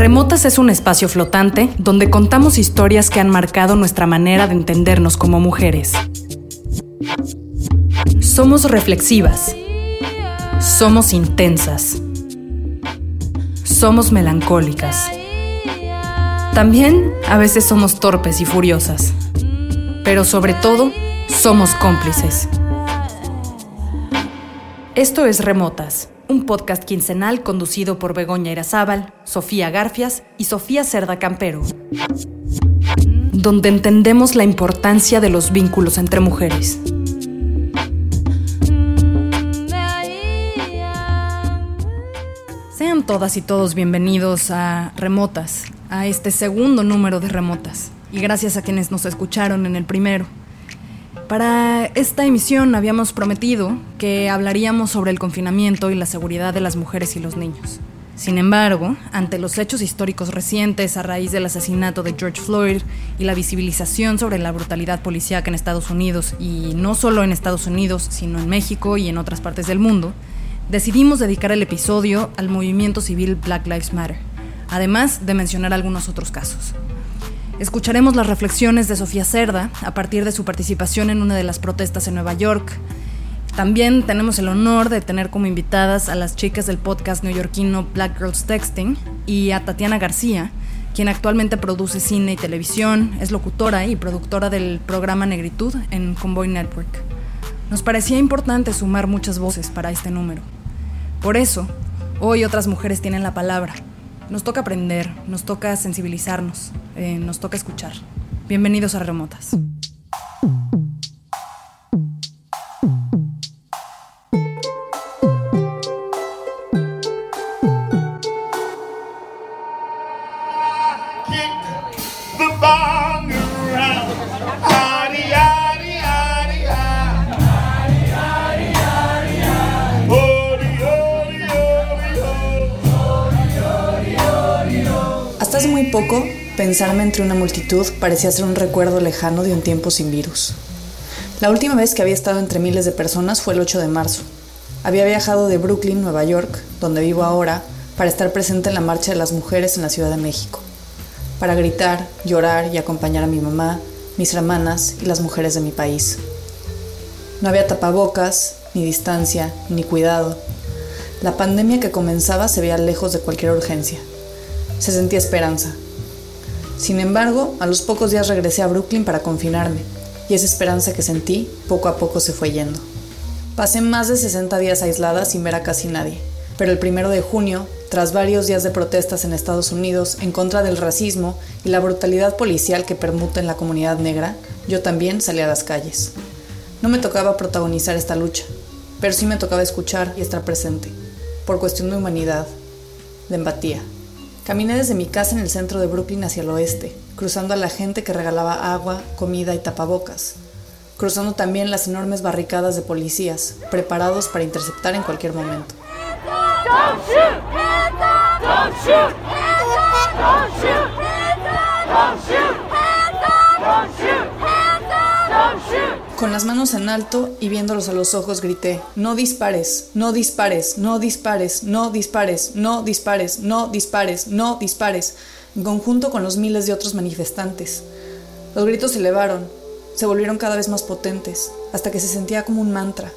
Remotas es un espacio flotante donde contamos historias que han marcado nuestra manera de entendernos como mujeres. Somos reflexivas. Somos intensas. Somos melancólicas. También a veces somos torpes y furiosas. Pero sobre todo, somos cómplices. Esto es Remotas, un podcast quincenal conducido por Begoña Irazábal, Sofía Garfias y Sofía Cerda Campero, donde entendemos la importancia de los vínculos entre mujeres. Sean todas y todos bienvenidos a Remotas, a este segundo número de Remotas, y gracias a quienes nos escucharon en el primero. Para esta emisión habíamos prometido que hablaríamos sobre el confinamiento y la seguridad de las mujeres y los niños. Sin embargo, ante los hechos históricos recientes a raíz del asesinato de George Floyd y la visibilización sobre la brutalidad policíaca en Estados Unidos, y no solo en Estados Unidos, sino en México y en otras partes del mundo, decidimos dedicar el episodio al movimiento civil Black Lives Matter, además de mencionar algunos otros casos. Escucharemos las reflexiones de Sofía Cerda a partir de su participación en una de las protestas en Nueva York. También tenemos el honor de tener como invitadas a las chicas del podcast neoyorquino Black Girls Texting y a Tatiana García, quien actualmente produce cine y televisión, es locutora y productora del programa Negritud en Convoy Network. Nos parecía importante sumar muchas voces para este número. Por eso, hoy otras mujeres tienen la palabra. Nos toca aprender, nos toca sensibilizarnos, eh, nos toca escuchar. Bienvenidos a Remotas. Poco, pensarme entre una multitud parecía ser un recuerdo lejano de un tiempo sin virus. La última vez que había estado entre miles de personas fue el 8 de marzo. Había viajado de Brooklyn, Nueva York, donde vivo ahora, para estar presente en la Marcha de las Mujeres en la Ciudad de México. Para gritar, llorar y acompañar a mi mamá, mis hermanas y las mujeres de mi país. No había tapabocas, ni distancia, ni cuidado. La pandemia que comenzaba se veía lejos de cualquier urgencia. Se sentía esperanza. Sin embargo, a los pocos días regresé a Brooklyn para confinarme, y esa esperanza que sentí poco a poco se fue yendo. Pasé más de 60 días aislada sin ver a casi nadie, pero el primero de junio, tras varios días de protestas en Estados Unidos en contra del racismo y la brutalidad policial que permuta en la comunidad negra, yo también salí a las calles. No me tocaba protagonizar esta lucha, pero sí me tocaba escuchar y estar presente, por cuestión de humanidad, de empatía. Caminé desde mi casa en el centro de Brooklyn hacia el oeste, cruzando a la gente que regalaba agua, comida y tapabocas, cruzando también las enormes barricadas de policías, preparados para interceptar en cualquier momento. Don't shoot! Con las manos en alto y viéndolos a los ojos grité, no dispares, no dispares, no dispares, no dispares, no dispares, no dispares, no dispares, en conjunto con los miles de otros manifestantes. Los gritos se elevaron, se volvieron cada vez más potentes, hasta que se sentía como un mantra,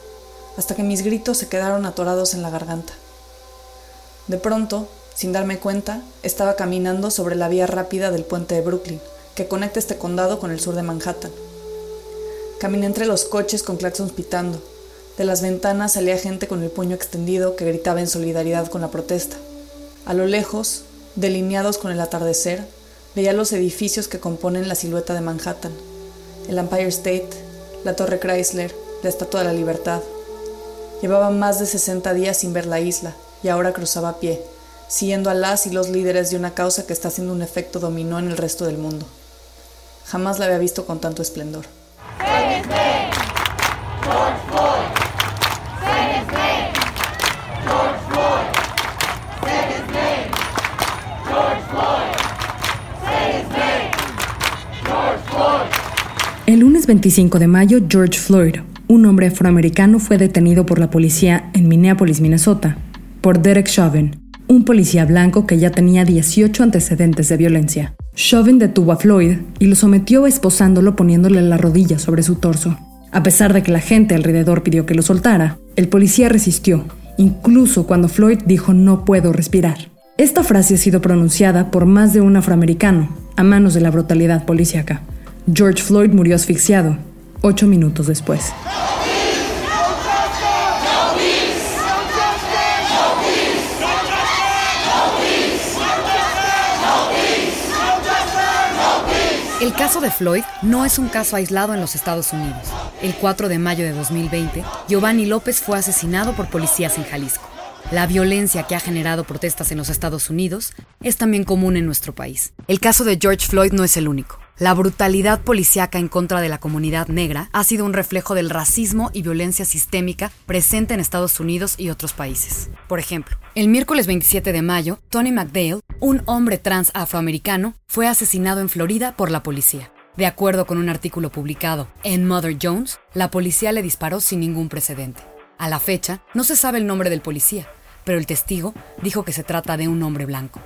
hasta que mis gritos se quedaron atorados en la garganta. De pronto, sin darme cuenta, estaba caminando sobre la vía rápida del puente de Brooklyn, que conecta este condado con el sur de Manhattan. Caminé entre los coches con claxons pitando. De las ventanas salía gente con el puño extendido que gritaba en solidaridad con la protesta. A lo lejos, delineados con el atardecer, veía los edificios que componen la silueta de Manhattan. El Empire State, la Torre Chrysler, la Estatua de la Libertad. Llevaba más de 60 días sin ver la isla y ahora cruzaba a pie, siguiendo a las y los líderes de una causa que está haciendo un efecto dominó en el resto del mundo. Jamás la había visto con tanto esplendor. El lunes 25 de mayo, George Floyd, un hombre afroamericano, fue detenido por la policía en Minneapolis, Minnesota, por Derek Chauvin, un policía blanco que ya tenía 18 antecedentes de violencia. Chauvin detuvo a Floyd y lo sometió esposándolo poniéndole la rodilla sobre su torso. A pesar de que la gente alrededor pidió que lo soltara, el policía resistió, incluso cuando Floyd dijo no puedo respirar. Esta frase ha sido pronunciada por más de un afroamericano a manos de la brutalidad policíaca. George Floyd murió asfixiado, ocho minutos después. El caso de Floyd no es un caso aislado en los Estados Unidos. El 4 de mayo de 2020, Giovanni López fue asesinado por policías en Jalisco. La violencia que ha generado protestas en los Estados Unidos es también común en nuestro país. El caso de George Floyd no es el único. La brutalidad policíaca en contra de la comunidad negra ha sido un reflejo del racismo y violencia sistémica presente en Estados Unidos y otros países. Por ejemplo, el miércoles 27 de mayo, Tony McDale, un hombre trans afroamericano, fue asesinado en Florida por la policía. De acuerdo con un artículo publicado en Mother Jones, la policía le disparó sin ningún precedente. A la fecha, no se sabe el nombre del policía, pero el testigo dijo que se trata de un hombre blanco.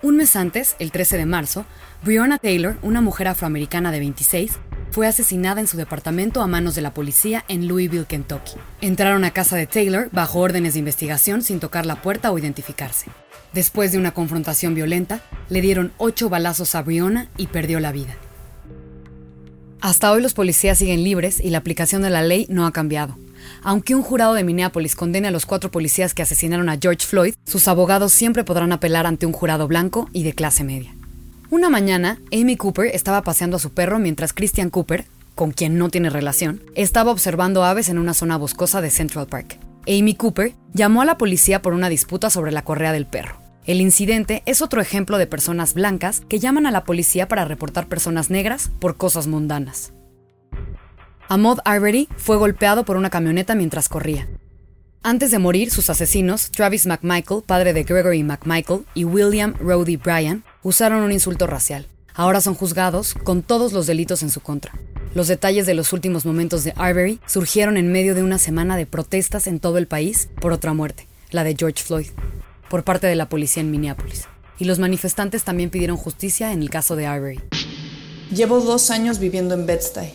Un mes antes, el 13 de marzo, Breonna Taylor, una mujer afroamericana de 26, fue asesinada en su departamento a manos de la policía en Louisville, Kentucky. Entraron a casa de Taylor bajo órdenes de investigación sin tocar la puerta o identificarse. Después de una confrontación violenta, le dieron ocho balazos a Breonna y perdió la vida. Hasta hoy los policías siguen libres y la aplicación de la ley no ha cambiado. Aunque un jurado de Minneapolis condene a los cuatro policías que asesinaron a George Floyd, sus abogados siempre podrán apelar ante un jurado blanco y de clase media. Una mañana, Amy Cooper estaba paseando a su perro mientras Christian Cooper, con quien no tiene relación, estaba observando aves en una zona boscosa de Central Park. Amy Cooper llamó a la policía por una disputa sobre la correa del perro. El incidente es otro ejemplo de personas blancas que llaman a la policía para reportar personas negras por cosas mundanas. Ahmad Arbery fue golpeado por una camioneta mientras corría. Antes de morir, sus asesinos, Travis McMichael, padre de Gregory McMichael, y William Roddy Bryan, usaron un insulto racial. Ahora son juzgados con todos los delitos en su contra. Los detalles de los últimos momentos de Arbery surgieron en medio de una semana de protestas en todo el país por otra muerte, la de George Floyd, por parte de la policía en Minneapolis. Y los manifestantes también pidieron justicia en el caso de Arbery. Llevo dos años viviendo en Bed-Stuy,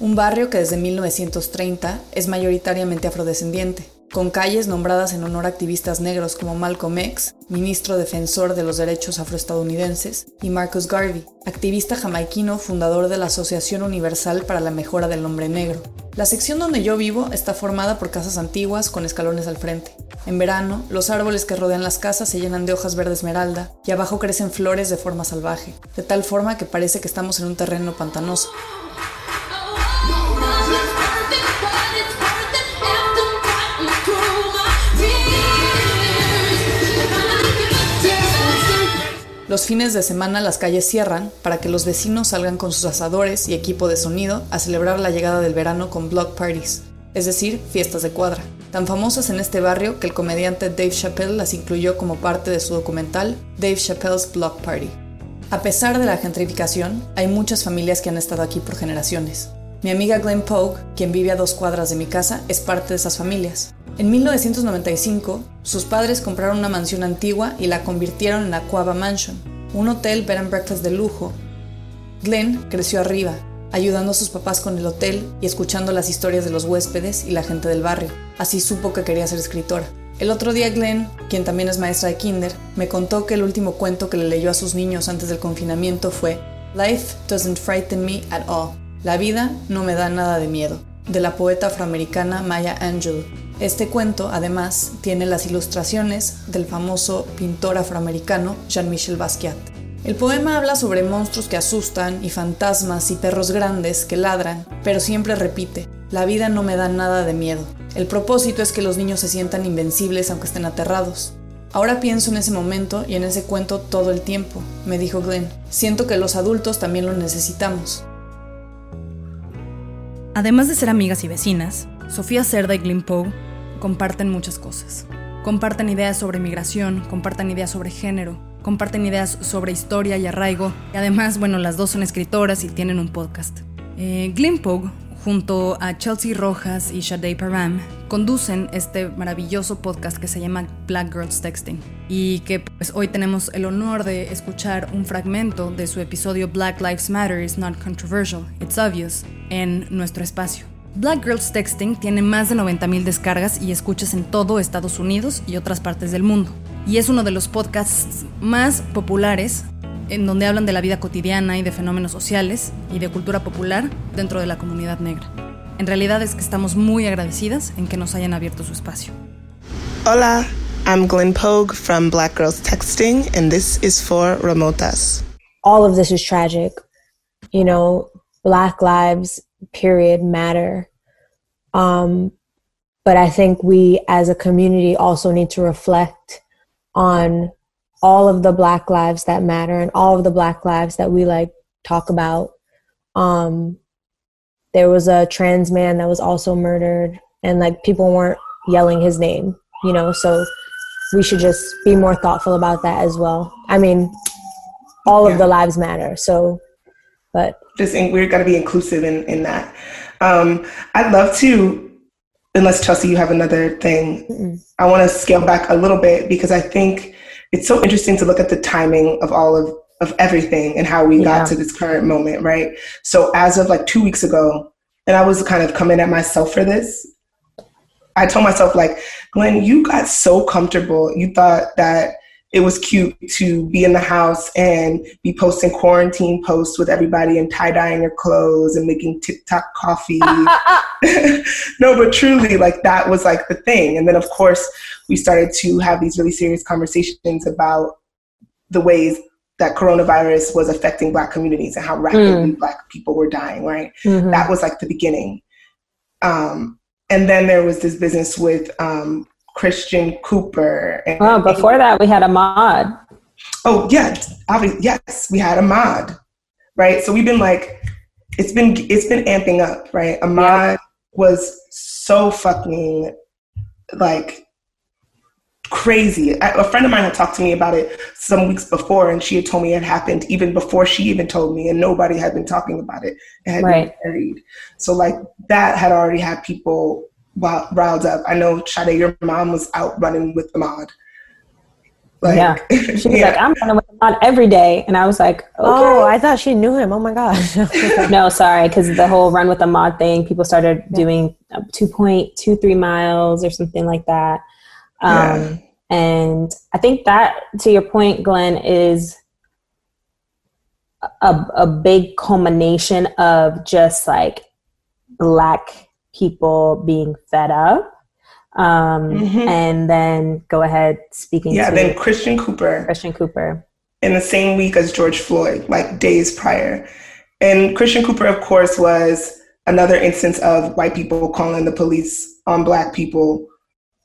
un barrio que desde 1930 es mayoritariamente afrodescendiente, con calles nombradas en honor a activistas negros como Malcolm X, ministro defensor de los derechos afroestadounidenses, y Marcus Garvey, activista jamaiquino fundador de la Asociación Universal para la Mejora del Hombre Negro. La sección donde yo vivo está formada por casas antiguas con escalones al frente. En verano, los árboles que rodean las casas se llenan de hojas verde esmeralda y abajo crecen flores de forma salvaje, de tal forma que parece que estamos en un terreno pantanoso. Los fines de semana las calles cierran para que los vecinos salgan con sus asadores y equipo de sonido a celebrar la llegada del verano con block parties, es decir, fiestas de cuadra, tan famosas en este barrio que el comediante Dave Chappelle las incluyó como parte de su documental Dave Chappelle's Block Party. A pesar de la gentrificación, hay muchas familias que han estado aquí por generaciones. Mi amiga Glenn Pogue, quien vive a dos cuadras de mi casa, es parte de esas familias. En 1995, sus padres compraron una mansión antigua y la convirtieron en Aquaba Mansion, un hotel bed and breakfast de lujo. Glenn creció arriba, ayudando a sus papás con el hotel y escuchando las historias de los huéspedes y la gente del barrio. Así supo que quería ser escritora. El otro día Glenn, quien también es maestra de kinder, me contó que el último cuento que le leyó a sus niños antes del confinamiento fue Life doesn't frighten me at all. La vida no me da nada de miedo, de la poeta afroamericana Maya Angelou. Este cuento, además, tiene las ilustraciones del famoso pintor afroamericano Jean-Michel Basquiat. El poema habla sobre monstruos que asustan y fantasmas y perros grandes que ladran, pero siempre repite, La vida no me da nada de miedo. El propósito es que los niños se sientan invencibles aunque estén aterrados. Ahora pienso en ese momento y en ese cuento todo el tiempo, me dijo Glenn. Siento que los adultos también lo necesitamos. Además de ser amigas y vecinas, Sofía Cerda y Glenn Poe comparten muchas cosas. Comparten ideas sobre migración, comparten ideas sobre género, comparten ideas sobre historia y arraigo. Y además, bueno, las dos son escritoras y tienen un podcast. Eh, Glenn Poe junto a Chelsea Rojas y Shadei Param, conducen este maravilloso podcast que se llama Black Girls Texting y que pues, hoy tenemos el honor de escuchar un fragmento de su episodio Black Lives Matter is not controversial, it's obvious en nuestro espacio. Black Girls Texting tiene más de 90.000 descargas y escuchas en todo Estados Unidos y otras partes del mundo. Y es uno de los podcasts más populares en donde hablan de la vida cotidiana y de fenómenos sociales y de cultura popular dentro de la comunidad negra. En realidad es que estamos muy agradecidas en que nos hayan abierto su espacio. Hola, I'm Glenn Pogue from Black Girls Texting, and this is for Remotas. All of this is tragic. You know, Black lives, period, matter. Um, but I think we as a community also need to reflect on all of the black lives that matter and all of the black lives that we like talk about um there was a trans man that was also murdered and like people weren't yelling his name you know so we should just be more thoughtful about that as well i mean all of the lives matter so but Just in, we're going to be inclusive in, in that. Um, I'd love to, unless Chelsea, you have another thing. I want to scale back a little bit because I think it's so interesting to look at the timing of all of, of everything and how we Yeah. got to this current moment, right? So as of like two weeks ago, and I was kind of coming at myself for this. I told myself like, Glenn, you got so comfortable. You thought that it was cute to be in the house and be posting quarantine posts with everybody and tie dyeing your clothes and making TikTok coffee. no, but truly, like that was like the thing. And then, of course, we started to have these really serious conversations about the ways that coronavirus was affecting Black communities and how rapidly Black people were dying, right? mhm. That was like the beginning. Um, and then there was this business with um, Christian Cooper. And, Oh, before that, we had a mod. Oh yeah, obviously, yes, we had Ahmad, right? So we've been like, it's been it's been amping up, right? Ahmad was so fucking like crazy. A a friend of mine had talked to me about it some weeks before, and she had told me it happened even before she even told me, and nobody had been talking about it. It had Right. been buried. So like that had already had people riled up. I know Shade, your mom was out running with Ahmad. Like, yeah. She was yeah. like, I'm running with the mod every day. And I was like, okay. oh i thought she knew him oh my gosh no, sorry, because the whole run with the mod thing, people started doing uh, 2.23 miles or something like that. Um, Yeah. And I think that, to your point, Glenn, is a, a big culmination of just like black people being fed up. Um, Mhm. And then go ahead speaking Yeah, then Christian Cooper Christian Cooper. in the same week as George Floyd, like days prior. And Christian Cooper, of course, was another instance of white people calling the police on black people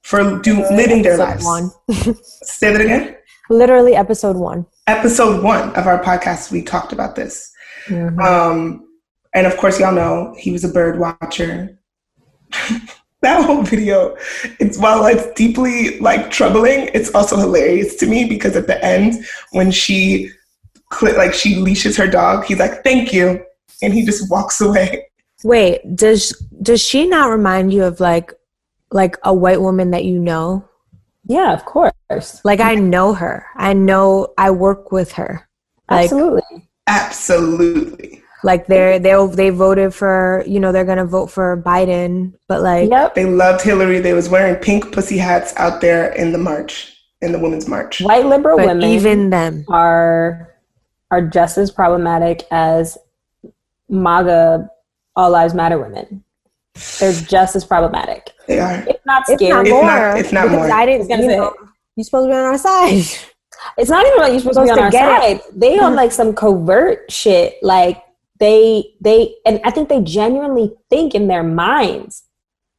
for do, living their Episode lives. one. Say that again. literally episode one Episode one of our podcast, we talked about this. Mm-hmm. Um, and of course, y'all know he was a bird watcher. that whole video, it's while it's deeply like troubling, it's also hilarious to me because at the end, when she like she leashes her dog, he's like, "Thank you," and he just walks away. Wait, does does she not remind you of like like a white woman that you know? Yeah, of course. Like I know her. I know I work with her. Like Absolutely. Absolutely. like they're they they voted for, you know, they're going to vote for Biden, but like Yep. They loved Hillary. They was wearing pink pussy hats out there in the march, in the women's march. White liberal but women even them. are are just as problematic as MAGA All Lives Matter women. They're just as problematic. They are. It's not scary. It's not If more. not- if not more. I I didn't, gonna you say. know, you're supposed to be on our side. It's not even like you're supposed, to be on Supposed our to get side. They on like some covert shit. Like they they and I think they genuinely think in their minds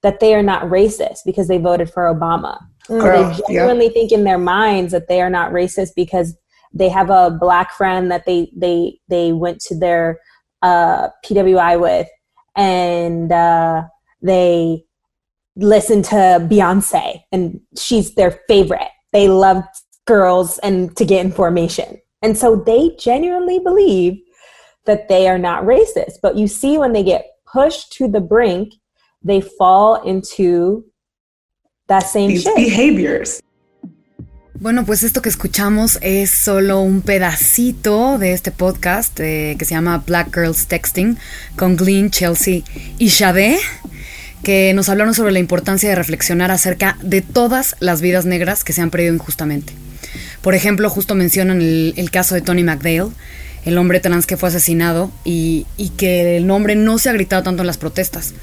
that they are not racist because they voted for Obama. Or Girl, they genuinely think in their minds that they are not racist because they have a black friend that they they they went to their uh, PWI with and uh, they listen to Beyonce and she's their favorite. They love girls and to get information. And so they genuinely believe that they are not racist. But you see, when they get pushed to the brink, they fall into that same These shit. behaviors. Bueno, pues esto que escuchamos es solo un pedacito de este podcast eh, que se llama Black Girls Texting con Glenn, Chelsea y Shade, que nos hablaron sobre la importancia de reflexionar acerca de todas las vidas negras que se han perdido injustamente. Por ejemplo, justo mencionan el, caso de Tony McDale, el hombre trans que fue asesinado y que el nombre no se ha gritado tanto en las protestas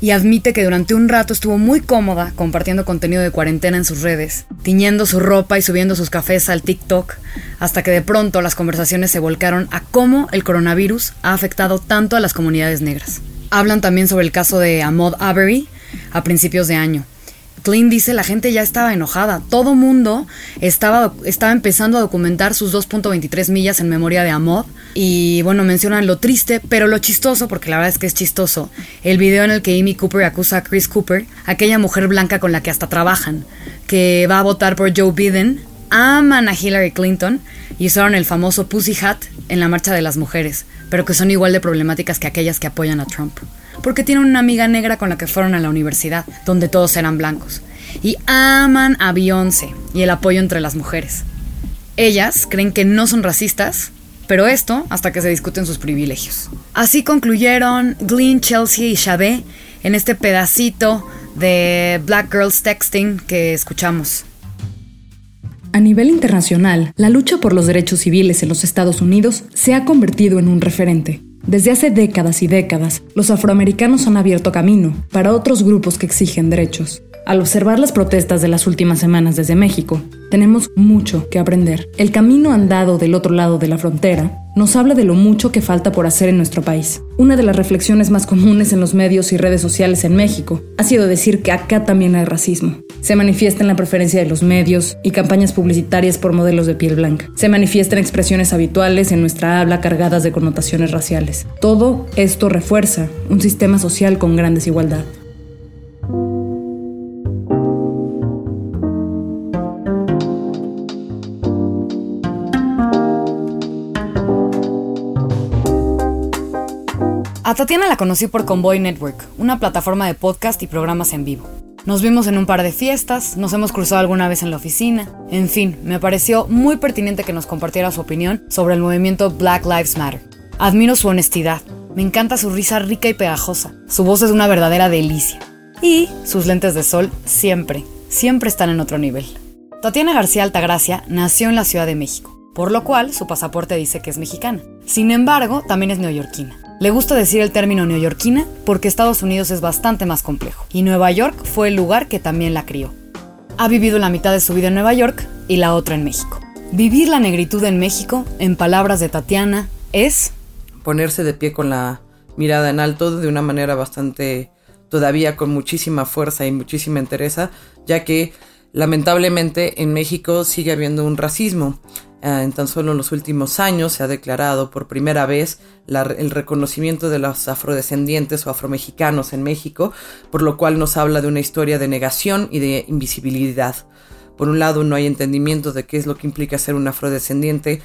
y admite que durante un rato estuvo muy cómoda compartiendo contenido de cuarentena en sus redes, tiñendo su ropa y subiendo sus cafés al TikTok, hasta que de pronto las conversaciones se volcaron a cómo el coronavirus ha afectado tanto a las comunidades negras. Hablan también sobre el caso de Ahmaud Arbery a principios de año. Clint dice la gente ya estaba enojada, todo mundo estaba, estaba empezando a documentar sus 2.23 millas en memoria de Ahmaud y bueno, mencionan lo triste, pero lo chistoso, porque la verdad es que es chistoso, el video en el que Amy Cooper acusa a Chris Cooper, aquella mujer blanca con la que hasta trabajan, que va a votar por Joe Biden, aman a Hillary Clinton y usaron el famoso Pussy Hat en la marcha de las mujeres, pero que son igual de problemáticas que aquellas que apoyan a Trump porque tienen una amiga negra con la que fueron a la universidad, donde todos eran blancos. Y aman a Beyoncé y el apoyo entre las mujeres. Ellas creen que no son racistas, pero esto hasta que se discuten sus privilegios. Así concluyeron Glenn, Chelsea y Sade en este pedacito de Black Girls Texting que escuchamos. A nivel internacional, la lucha por los derechos civiles en los Estados Unidos se ha convertido en un referente. Desde hace décadas y décadas, los afroamericanos han abierto camino para otros grupos que exigen derechos. Al observar las protestas de las últimas semanas desde México, tenemos mucho que aprender. El camino andado del otro lado de la frontera nos habla de lo mucho que falta por hacer en nuestro país. Una de las reflexiones más comunes en los medios y redes sociales en México ha sido decir que acá también hay racismo. Se manifiesta en la preferencia de los medios y campañas publicitarias por modelos de piel blanca. Se manifiesta en expresiones habituales en nuestra habla cargadas de connotaciones raciales. Todo esto refuerza un sistema social con gran desigualdad. A Tatiana la conocí por Convoy Network, una plataforma de podcast y programas en vivo. Nos vimos en un par de fiestas, nos hemos cruzado alguna vez en la oficina, en fin, me pareció muy pertinente que nos compartiera su opinión sobre el movimiento Black Lives Matter. Admiro su honestidad, me encanta su risa rica y pegajosa, su voz es una verdadera delicia. Y sus lentes de sol siempre, siempre están en otro nivel. Tatiana García Altagracia nació en la Ciudad de México, por lo cual su pasaporte dice que es mexicana. Sin embargo, también es neoyorquina. Le gusta decir el término neoyorquina porque Estados Unidos es bastante más complejo, y Nueva York fue el lugar que también la crió. Ha vivido la mitad de su vida en Nueva York y la otra en México. Vivir la negritud en México, en palabras de Tatiana, es ponerse de pie con la mirada en alto de una manera bastante todavía con muchísima fuerza y muchísima entereza, ya que lamentablemente en México sigue habiendo un racismo. Uh, en tan solo en los últimos años se ha declarado por primera vez el reconocimiento de los afrodescendientes o afromexicanos en México, por lo cual nos habla de una historia de negación y de invisibilidad. Por un lado, no hay entendimiento de qué es lo que implica ser un afrodescendiente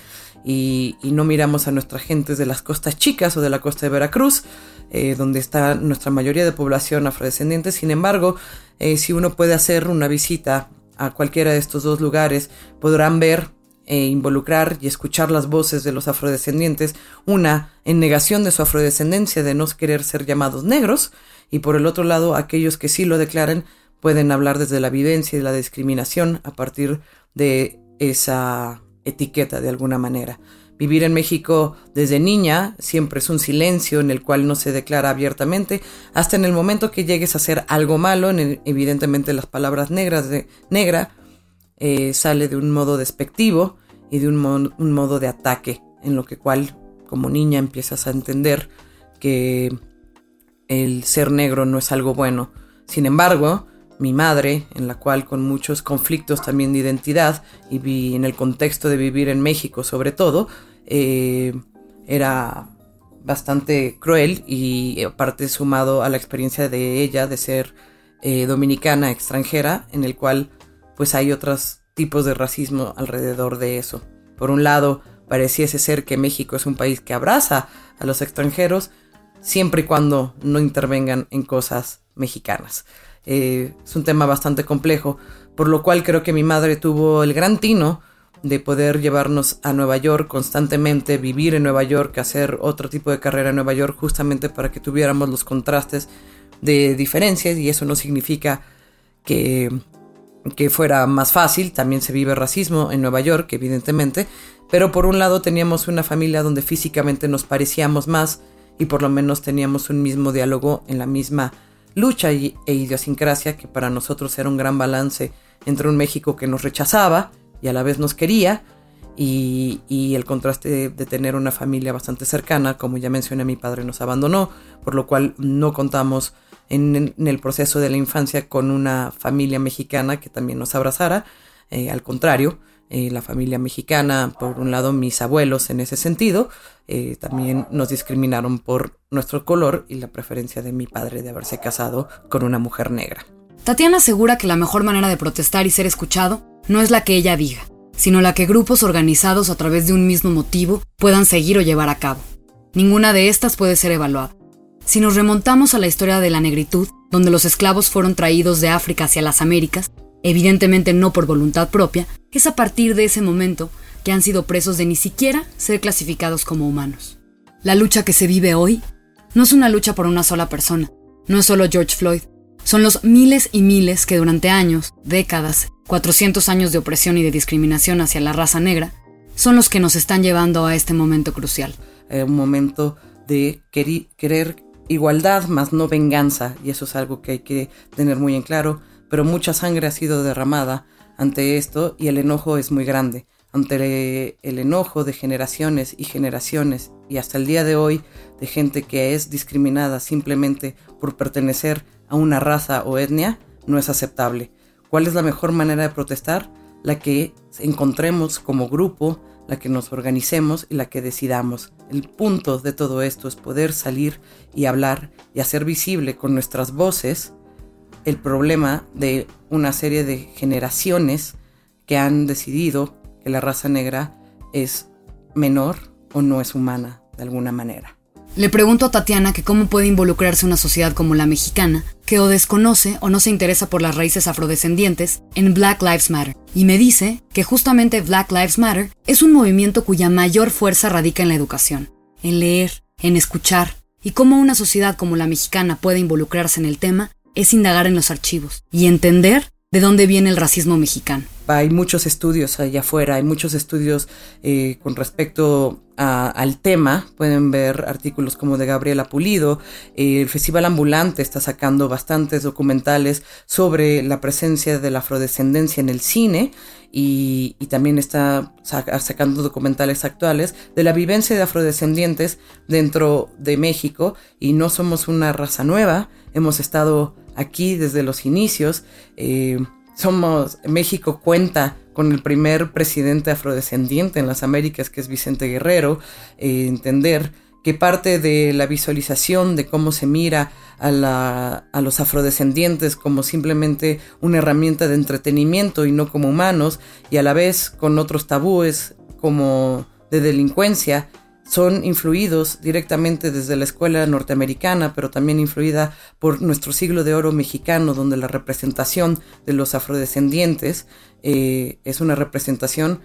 y, no miramos a nuestras gentes de las costas chicas o de la costa de Veracruz, eh, donde está nuestra mayoría de población afrodescendiente. Sin embargo, eh, si uno puede hacer una visita a cualquiera de estos dos lugares, podrán ver e involucrar y escuchar las voces de los afrodescendientes, una en negación de su afrodescendencia, de no querer ser llamados negros, y por el otro lado aquellos que sí lo declaran pueden hablar desde la evidencia y la discriminación a partir de esa etiqueta de alguna manera. Vivir en México desde niña siempre es un silencio en el cual no se declara abiertamente, hasta en el momento que llegues a hacer algo malo, en evidentemente las palabras negras de negra eh, sale de un modo despectivo y de un, mo un, modo de ataque, en lo que cual como niña empiezas a entender que el ser negro no es algo bueno. Sin embargo, mi madre, en la cual con muchos conflictos también de identidad y vi en el contexto de vivir en México sobre todo, eh, era bastante cruel y aparte sumado a la experiencia de ella de ser eh, dominicana extranjera, en el cual pues hay otros tipos de racismo alrededor de eso. Por un lado, pareciese ser que México es un país que abraza a los extranjeros siempre y cuando no intervengan en cosas mexicanas. Eh, es un tema bastante complejo, por lo cual creo que mi madre tuvo el gran tino de poder llevarnos a Nueva York constantemente, vivir en Nueva York, hacer otro tipo de carrera en Nueva York, justamente para que tuviéramos los contrastes de diferencias y eso no significa que, que fuera más fácil, también se vive racismo en Nueva York, evidentemente, pero por un lado teníamos una familia donde físicamente nos parecíamos más y por lo menos teníamos un mismo diálogo en la misma lucha e idiosincrasia que para nosotros era un gran balance entre un México que nos rechazaba y a la vez nos quería y, el contraste de, tener una familia bastante cercana, como ya mencioné, mi padre nos abandonó, por lo cual no contamos en, el proceso de la infancia con una familia mexicana que también nos abrazara, eh, al contrario, eh, la familia mexicana, por un lado mis abuelos en ese sentido, eh, también nos discriminaron por nuestro color y la preferencia de mi padre de haberse casado con una mujer negra. Tatiana asegura que la mejor manera de protestar y ser escuchado no es la que ella diga, sino la que grupos organizados a través de un mismo motivo puedan seguir o llevar a cabo. Ninguna de estas puede ser evaluada. Si nos remontamos a la historia de la negritud, donde los esclavos fueron traídos de África hacia las Américas, evidentemente no por voluntad propia, es a partir de ese momento que han sido presos de ni siquiera ser clasificados como humanos. La lucha que se vive hoy no es una lucha por una sola persona, no es solo George Floyd, son los miles y miles que durante años, décadas, 400 años de opresión y de discriminación hacia la raza negra, son los que nos están llevando a este momento crucial. Eh, un momento de querer igualdad más no venganza, y eso es algo que hay que tener muy en claro pero mucha sangre ha sido derramada ante esto y el enojo es muy grande. Ante el enojo de generaciones y generaciones y hasta el día de hoy de gente que es discriminada simplemente por pertenecer a una raza o etnia, no es aceptable. ¿Cuál es la mejor manera de protestar? La que encontremos como grupo, la que nos organicemos y la que decidamos. El punto de todo esto es poder salir y hablar y hacer visible con nuestras voces el problema de una serie de generaciones que han decidido que la raza negra es menor o no es humana de alguna manera. Le pregunto a Tatiana que cómo puede involucrarse una sociedad como la mexicana, que o desconoce o no se interesa por las raíces afrodescendientes, en Black Lives Matter. Y me dice que justamente Black Lives Matter es un movimiento cuya mayor fuerza radica en la educación, en leer, en escuchar, y cómo una sociedad como la mexicana puede involucrarse en el tema es indagar en los archivos y entender de dónde viene el racismo mexicano. Hay muchos estudios allá afuera, hay muchos estudios eh, con respecto al tema. Pueden ver artículos como de Gabriela Pulido. Eh, el Festival Ambulante está sacando bastantes documentales sobre la presencia de la afrodescendencia en el cine y, y también está sacando documentales actuales de la vivencia de afrodescendientes dentro de México y no somos una raza nueva. Hemos estado aquí desde los inicios. Eh, somos, México cuenta con el primer presidente afrodescendiente en las Américas, que es Vicente Guerrero, eh, entender que parte de la visualización de cómo se mira a, a, los afrodescendientes como simplemente una herramienta de entretenimiento y no como humanos, y a la vez con otros tabúes como de delincuencia, son influidos directamente desde la escuela norteamericana, pero también influida por nuestro siglo de oro mexicano, donde la representación de los afrodescendientes eh, es una representación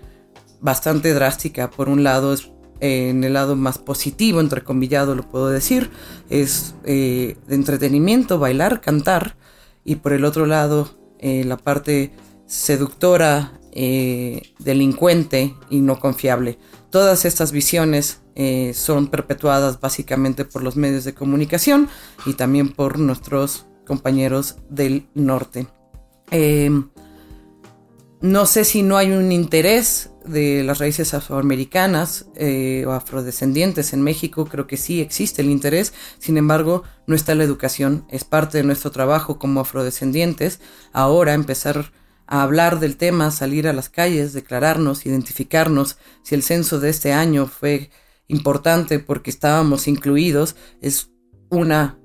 bastante drástica. Por un lado, es, eh, en el lado más positivo, entrecomillado lo puedo decir, es eh, de entretenimiento, bailar, cantar, y por el otro lado, la parte seductora, delincuente y no confiable. Todas estas visiones eh, son perpetuadas básicamente por los medios de comunicación y también por nuestros compañeros del norte. Em, no sé si no hay un interés de las raíces afroamericanas eh, o afrodescendientes en México, creo que sí existe el interés, sin embargo no está la educación, es parte de nuestro trabajo como afrodescendientes, ahora empezar a hablar del tema, salir a las calles, declararnos, identificarnos, si el censo de este año fue importante porque estábamos incluidos, es una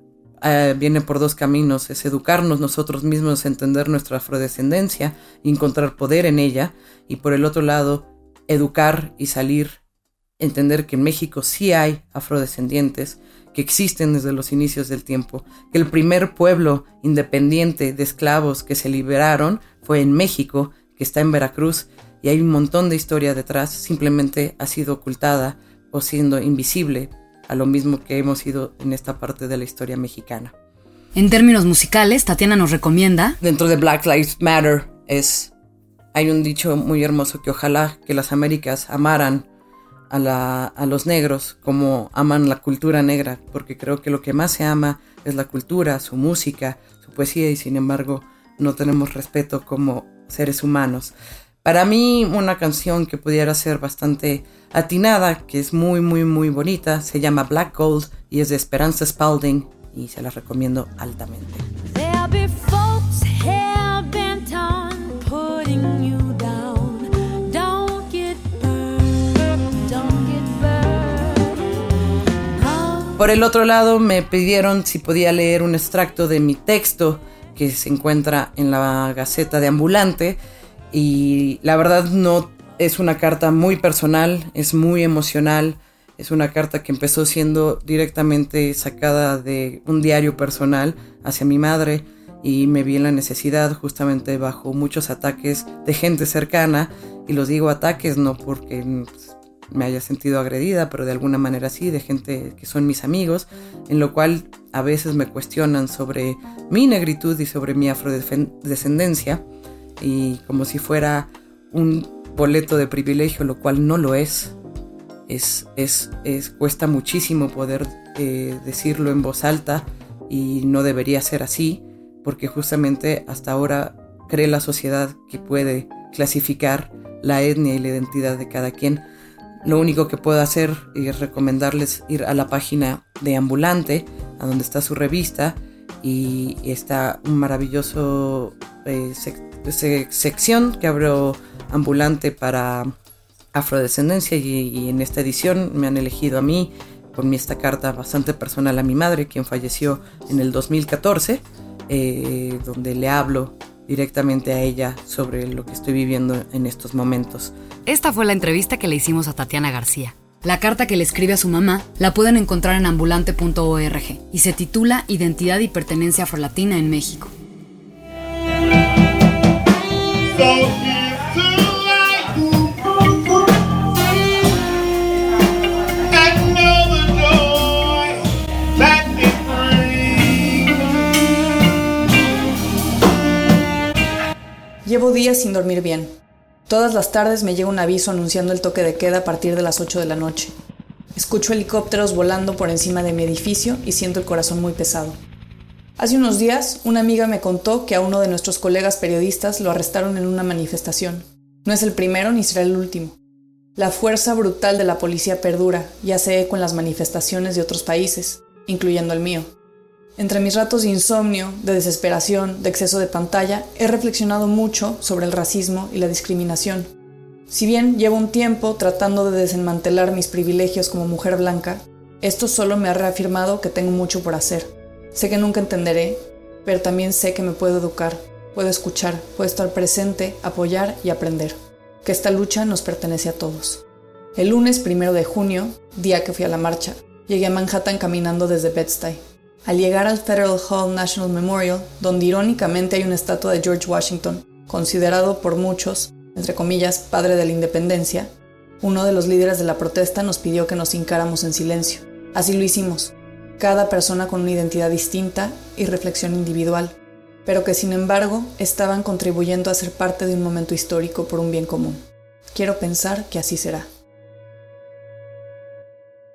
eh, viene por dos caminos, es educarnos nosotros mismos, entender nuestra afrodescendencia y encontrar poder en ella, y por el otro lado, educar y salir, entender que en México sí hay afrodescendientes, que existen desde los inicios del tiempo, que el primer pueblo independiente de esclavos que se liberaron fue en México, que está en Veracruz, y hay un montón de historia detrás, simplemente ha sido ocultada o siendo invisible a lo mismo que hemos ido en esta parte de la historia mexicana. En términos musicales, Tatiana nos recomienda... Dentro de Black Lives Matter es... Hay un dicho muy hermoso que ojalá que las Américas amaran a, la, a los negros como aman la cultura negra, porque creo que lo que más se ama es la cultura, su música, su poesía y sin embargo no tenemos respeto como seres humanos. Para mí, una canción que pudiera ser bastante atinada, que es muy, muy, muy bonita, se llama Black Gold y es de Esperanza Spalding y se la recomiendo altamente. Por el otro lado, me pidieron si podía leer un extracto de mi texto que se encuentra en la Gaceta de Ambulante y la verdad no es una carta muy personal, es muy emocional, es una carta que empezó siendo directamente sacada de un diario personal hacia mi madre y me vi en la necesidad justamente bajo muchos ataques de gente cercana y los digo ataques no porque me haya sentido agredida, pero de alguna manera sí, de gente que son mis amigos, en lo cual a veces me cuestionan sobre mi negritud y sobre mi afrodescendencia y como si fuera un boleto de privilegio, lo cual no lo es. Es, es, es cuesta muchísimo poder eh, decirlo en voz alta y no debería ser así, porque justamente hasta ahora cree la sociedad que puede clasificar la etnia y la identidad de cada quien. Lo único que puedo hacer es recomendarles ir a la página de Ambulante, a donde está su revista, y está un maravilloso eh, sección que abro ambulante para afrodescendencia y, en esta edición me han elegido a mí con esta carta bastante personal a mi madre, quien falleció en el 2014, eh, donde le hablo directamente a ella sobre lo que estoy viviendo en estos momentos. Esta fue la entrevista que le hicimos a Tatiana García. La carta que le escribe a su mamá la pueden encontrar en ambulante.org y se titula Identidad y pertenencia afrolatina en México. Llevo días sin dormir bien. Todas las tardes me llega un aviso anunciando el toque de queda a partir de las 8 de la noche. Escucho helicópteros volando por encima de mi edificio y siento el corazón muy pesado. Hace unos días, una amiga me contó que a uno de nuestros colegas periodistas lo arrestaron en una manifestación. No es el primero ni será el último. La fuerza brutal de la policía perdura y hace eco en las manifestaciones de otros países, incluyendo el mío. Entre mis ratos de insomnio, de desesperación, de exceso de pantalla, he reflexionado mucho sobre el racismo y la discriminación. Si bien llevo un tiempo tratando de desmantelar mis privilegios como mujer blanca, esto solo me ha reafirmado que tengo mucho por hacer Sé que nunca entenderé, pero también sé que me puedo educar, puedo escuchar, puedo estar presente, apoyar y aprender. Que esta lucha nos pertenece a todos. El lunes primero de junio, día que fui a la marcha, llegué a Manhattan caminando desde Bed-Stuy. Al llegar al Federal Hall National Memorial, donde irónicamente hay una estatua de George Washington, considerado por muchos, entre comillas, padre de la independencia, uno de los líderes de la protesta nos pidió que nos hincáramos en silencio. Así lo hicimos, cada persona con una identidad distinta y reflexión individual, pero que sin embargo estaban contribuyendo a ser parte de un momento histórico por un bien común. Quiero pensar que así será.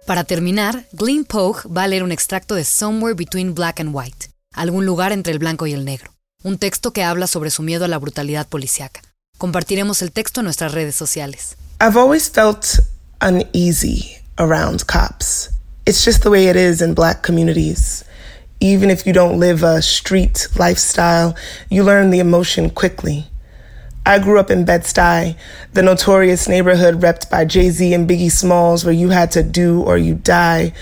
Para terminar, Glenn Pogue va a leer un extracto de Somewhere Between Black and White, algún lugar entre el blanco y el negro, un texto que habla sobre su miedo a la brutalidad policíaca. Compartiremos el texto en nuestras redes sociales. I've always felt uneasy around cops. It's just the way it is in black communities. Even if you don't live a street lifestyle, you learn the emotion quickly. I grew up in Bed-Stuy, the notorious neighborhood repped by Jay-Z and Biggie Smalls where you had to do or you die.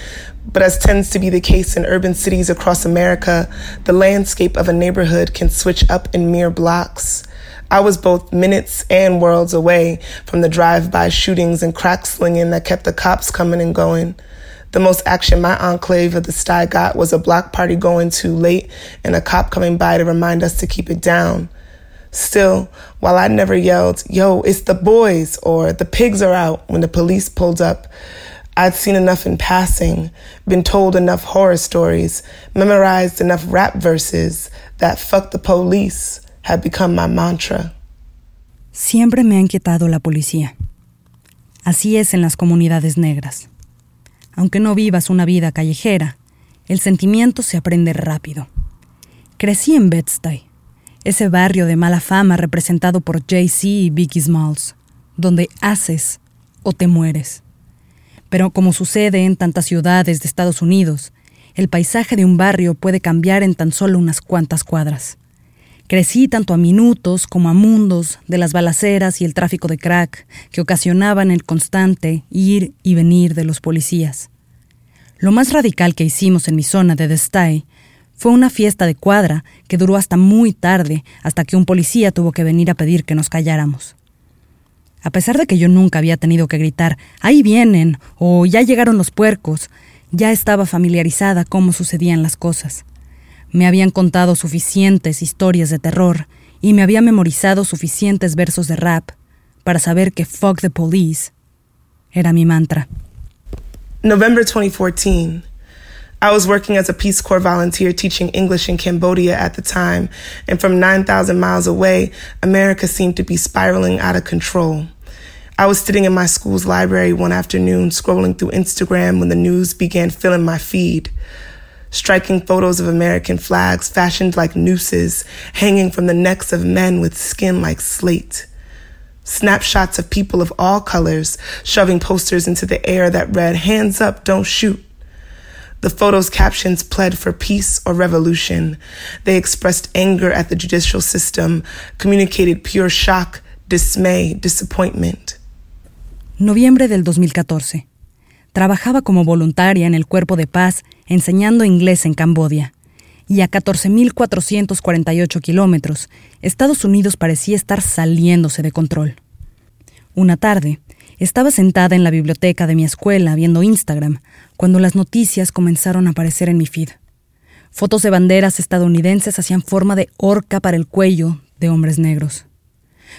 But as tends to be the case in urban cities across America, the landscape of a neighborhood can switch up in mere blocks. I was both minutes and worlds away from the drive-by shootings and crack slinging that kept the cops coming and going. The most action my enclave of the sty got was a block party going too late and a cop coming by to remind us to keep it down. Still, while I never yelled, yo, it's the boys or the pigs are out when the police pulled up, I'd seen enough in passing, been told enough horror stories, memorized enough rap verses that fuck the police had become my mantra. Siempre me ha inquietado la policía. Así es en las comunidades negras. Aunque no vivas una vida callejera, el sentimiento se aprende rápido. Crecí en Bed-Stuy, ese barrio de mala fama representado por Jay-Z y Biggie Smalls, donde haces o te mueres. Pero como sucede en tantas ciudades de Estados Unidos, el paisaje de un barrio puede cambiar en tan solo unas cuantas cuadras. Crecí tanto a minutos como a mundos de las balaceras y el tráfico de crack que ocasionaban el constante ir y venir de los policías. Lo más radical que hicimos en mi zona de Destay fue una fiesta de cuadra que duró hasta muy tarde, hasta que un policía tuvo que venir a pedir que nos calláramos. A pesar de que yo nunca había tenido que gritar, ahí vienen o ya llegaron los puercos, ya estaba familiarizada cómo sucedían las cosas. Me habían contado suficientes historias de terror y me había memorizado suficientes versos de rap para saber que fuck the police era mi mantra. November 2014. I was working as a Peace Corps volunteer teaching English in Cambodia at the time, and from 9,000 miles away, America seemed to be spiraling out of control. I was sitting in my school's library one afternoon scrolling through Instagram when the news began filling my feed. Striking photos of American flags fashioned like nooses hanging from the necks of men with skin like slate. Snapshots of people of all colors shoving posters into the air that read, Hands up, don't shoot. The photos' captions pled for peace or revolution. They expressed anger at the judicial system, communicated pure shock, dismay, disappointment. Noviembre del 2014. Trabajaba como voluntaria en el Cuerpo de Paz enseñando inglés en Cambodia. Y a 14.448 kilómetros, Estados Unidos parecía estar saliéndose de control. Una tarde, estaba sentada en la biblioteca de mi escuela viendo Instagram cuando las noticias comenzaron a aparecer en mi feed. Fotos de banderas estadounidenses hacían forma de horca para el cuello de hombres negros.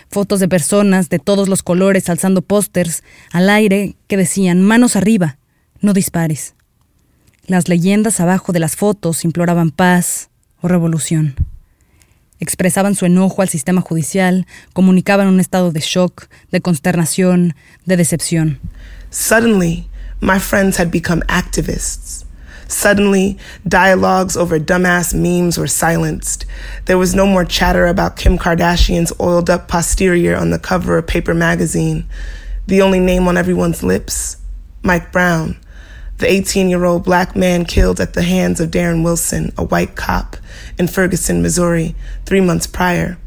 Fotos de personas de todos los colores alzando pósters al aire que decían manos arriba, no dispares. Las leyendas abajo de las fotos imploraban paz o revolución. Expresaban su enojo al sistema judicial, comunicaban un estado de shock, de consternación, de decepción. Suddenly, my friends had become activists. Suddenly, dialogues over dumbass memes were silenced. There was no more chatter about Kim Kardashian's oiled up posterior on the cover of Paper Magazine. The only name on everyone's lips Mike Brown, the 18 year old black man killed at the hands of Darren Wilson, a white cop, in Ferguson, Missouri, three months prior.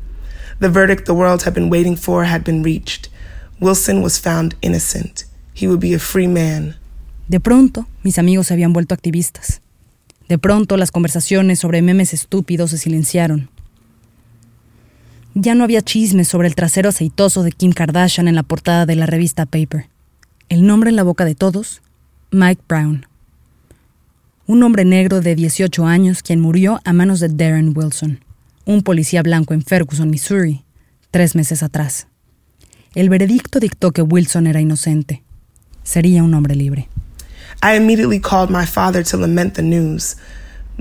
The verdict the world had been waiting for had been reached. Wilson was found innocent. He would be a free man. De pronto, mis amigos se habían vuelto activistas. De pronto, las conversaciones sobre memes estúpidos se silenciaron. Ya no había chismes sobre el trasero aceitoso de Kim Kardashian en la portada de la revista Paper. El nombre en la boca de todos, Mike Brown. Un hombre negro de 18 años quien murió a manos de Darren Wilson, un policía blanco en Ferguson, Missouri, tres meses atrás. El veredicto dictó que Wilson era inocente. Sería un hombre libre. I immediately called my father to lament the news,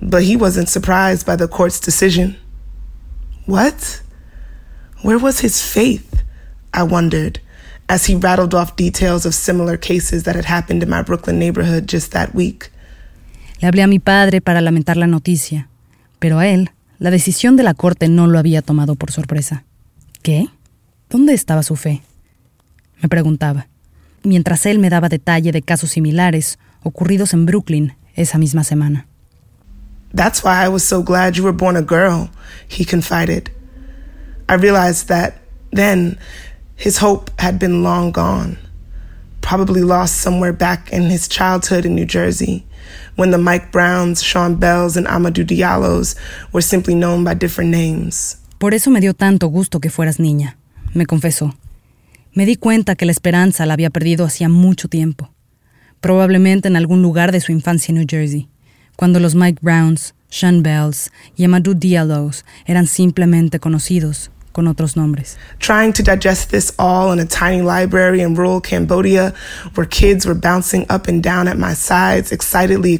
but he wasn't surprised by the court's decision. What? Where was his faith? I wondered as he rattled off details of similar cases that had happened in my Brooklyn neighborhood just that week. Le hablé a mi padre para lamentar la noticia, pero a él la decisión de la corte no lo había tomado por sorpresa. ¿Qué? ¿Dónde estaba su fe? Me preguntaba, mientras él me daba detalle de casos similares ocurridos en Brooklyn esa misma semana. That's why I was so glad you were born a girl, he confided. I realized that then his hope had been long gone, probably lost somewhere back in his childhood in New Jersey, when the Mike Browns, Sean Bells, and Amadou Diallos were simply known by different names. Por eso me dio tanto gusto que fueras niña, me confesó. Me di cuenta que la esperanza la había perdido hacía mucho tiempo, probablemente en algún lugar de su infancia en New Jersey, cuando los Mike Browns, Sean Bells y Amadou Diallos eran simplemente conocidos con otros nombres. Trying to digest this all in a tiny library in rural Cambodia, where kids were bouncing up and down at my sides, excitedly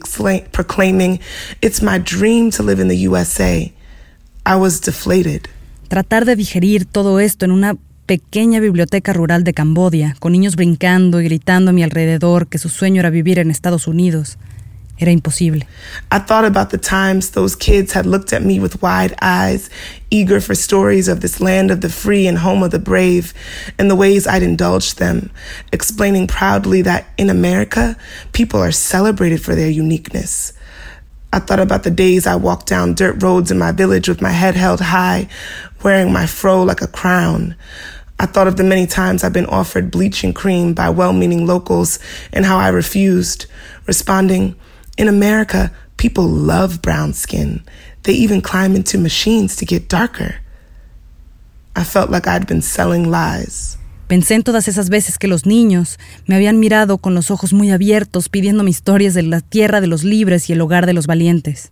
proclaiming, It's my dream to live in the USA. I was deflated. Tratar de digerir todo esto en una pequeña biblioteca rural de Cambodia, con niños brincando y gritando a mi alrededor que su sueño era vivir en Estados Unidos, era imposible. I thought about the times those kids had looked at me with wide eyes, eager for stories of this land of the free and home of the brave, and the ways I'd indulged them, explaining proudly that in America, people are celebrated for their uniqueness. I thought about the days I walked down dirt roads in my village with my head held high, wearing my fro like a crown. I thought of the many times I've been offered bleaching cream by well meaning locals and how I refused, responding, In America, people love brown skin. They even climb into machines to get darker. I felt like I'd been selling lies. Pensé en todas esas veces que los niños me habían mirado con los ojos muy abiertos pidiéndome historias de la tierra de los libres y el hogar de los valientes.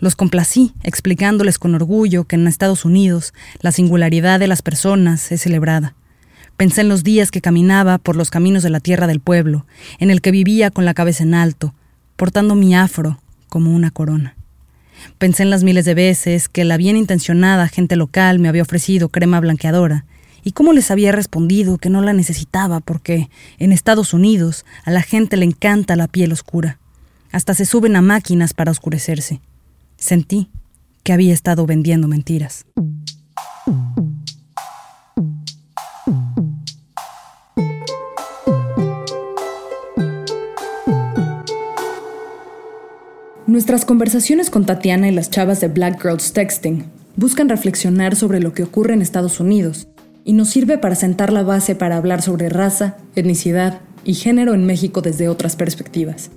Los complací, explicándoles con orgullo que en Estados Unidos la singularidad de las personas es celebrada. Pensé en los días que caminaba por los caminos de la tierra del pueblo, en el que vivía con la cabeza en alto, portando mi afro como una corona. Pensé en las miles de veces que la bien intencionada gente local me había ofrecido crema blanqueadora y cómo les había respondido que no la necesitaba porque en Estados Unidos a la gente le encanta la piel oscura. Hasta se suben a máquinas para oscurecerse. Sentí que había estado vendiendo mentiras. Nuestras conversaciones con Tatiana y las chavas de Black Girls Texting buscan reflexionar sobre lo que ocurre en Estados Unidos y nos sirve para sentar la base para hablar sobre raza, etnicidad y género en México desde otras perspectivas.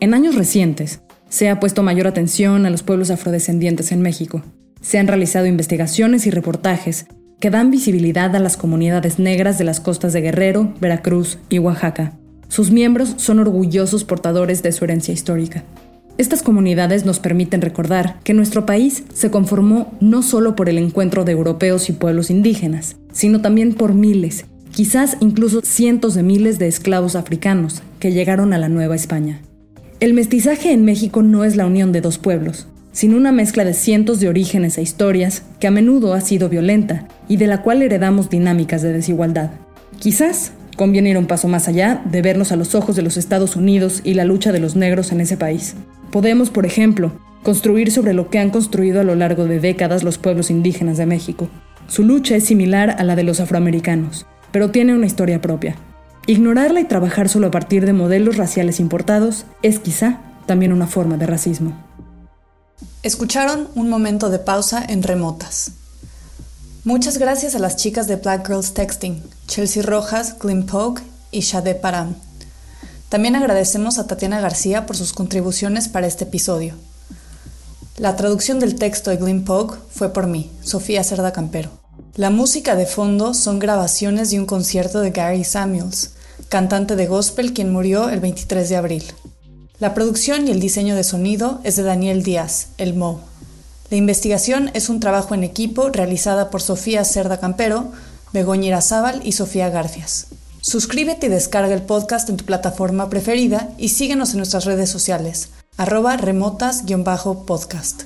En años recientes, se ha puesto mayor atención a los pueblos afrodescendientes en México. Se han realizado investigaciones y reportajes que dan visibilidad a las comunidades negras de las costas de Guerrero, Veracruz y Oaxaca. Sus miembros son orgullosos portadores de su herencia histórica. Estas comunidades nos permiten recordar que nuestro país se conformó no solo por el encuentro de europeos y pueblos indígenas, sino también por miles, quizás incluso cientos de miles de esclavos africanos que llegaron a la Nueva España. El mestizaje en México no es la unión de dos pueblos, sino una mezcla de cientos de orígenes e historias que a menudo ha sido violenta y de la cual heredamos dinámicas de desigualdad. Quizás conviene ir un paso más allá de vernos a los ojos de los Estados Unidos y la lucha de los negros en ese país. Podemos, por ejemplo, construir sobre lo que han construido a lo largo de décadas los pueblos indígenas de México. Su lucha es similar a la de los afroamericanos, pero tiene una historia propia. Ignorarla y trabajar solo a partir de modelos raciales importados es quizá también una forma de racismo. Escucharon un momento de pausa en remotas. Muchas gracias a las chicas de Black Girls Texting, Chelsea Rojas, Glim Pogue y Shade Param. También agradecemos a Tatiana García por sus contribuciones para este episodio. La traducción del texto de Glim Pogue fue por mí, Sofía Cerda Campero. La música de fondo son grabaciones de un concierto de Gary Samuels, cantante de gospel quien murió el 23 de abril. La producción y el diseño de sonido es de Daniel Díaz, el Mo. La investigación es un trabajo en equipo realizada por Sofía Cerda Campero, Begoña Irazábal y Sofía Garfias. Suscríbete y descarga el podcast en tu plataforma preferida y síguenos en nuestras redes sociales, arroba remotas-podcast.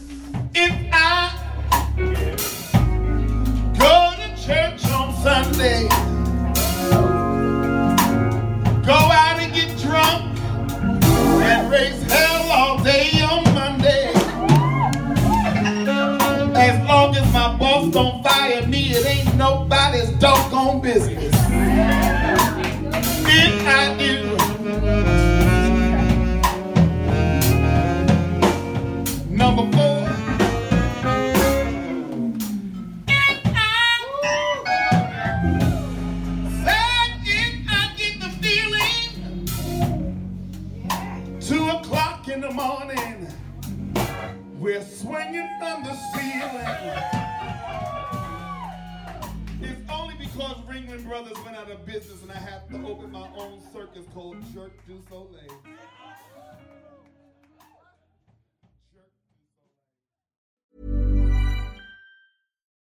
Sunday, go out and get drunk and raise hell all day on Monday, as long as my boss don't fire me, it ain't nobody's doggone business. If I do. It's only because Ringling Brothers went out of business and I have to open my own circus called Jerk du Soleil.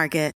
Market.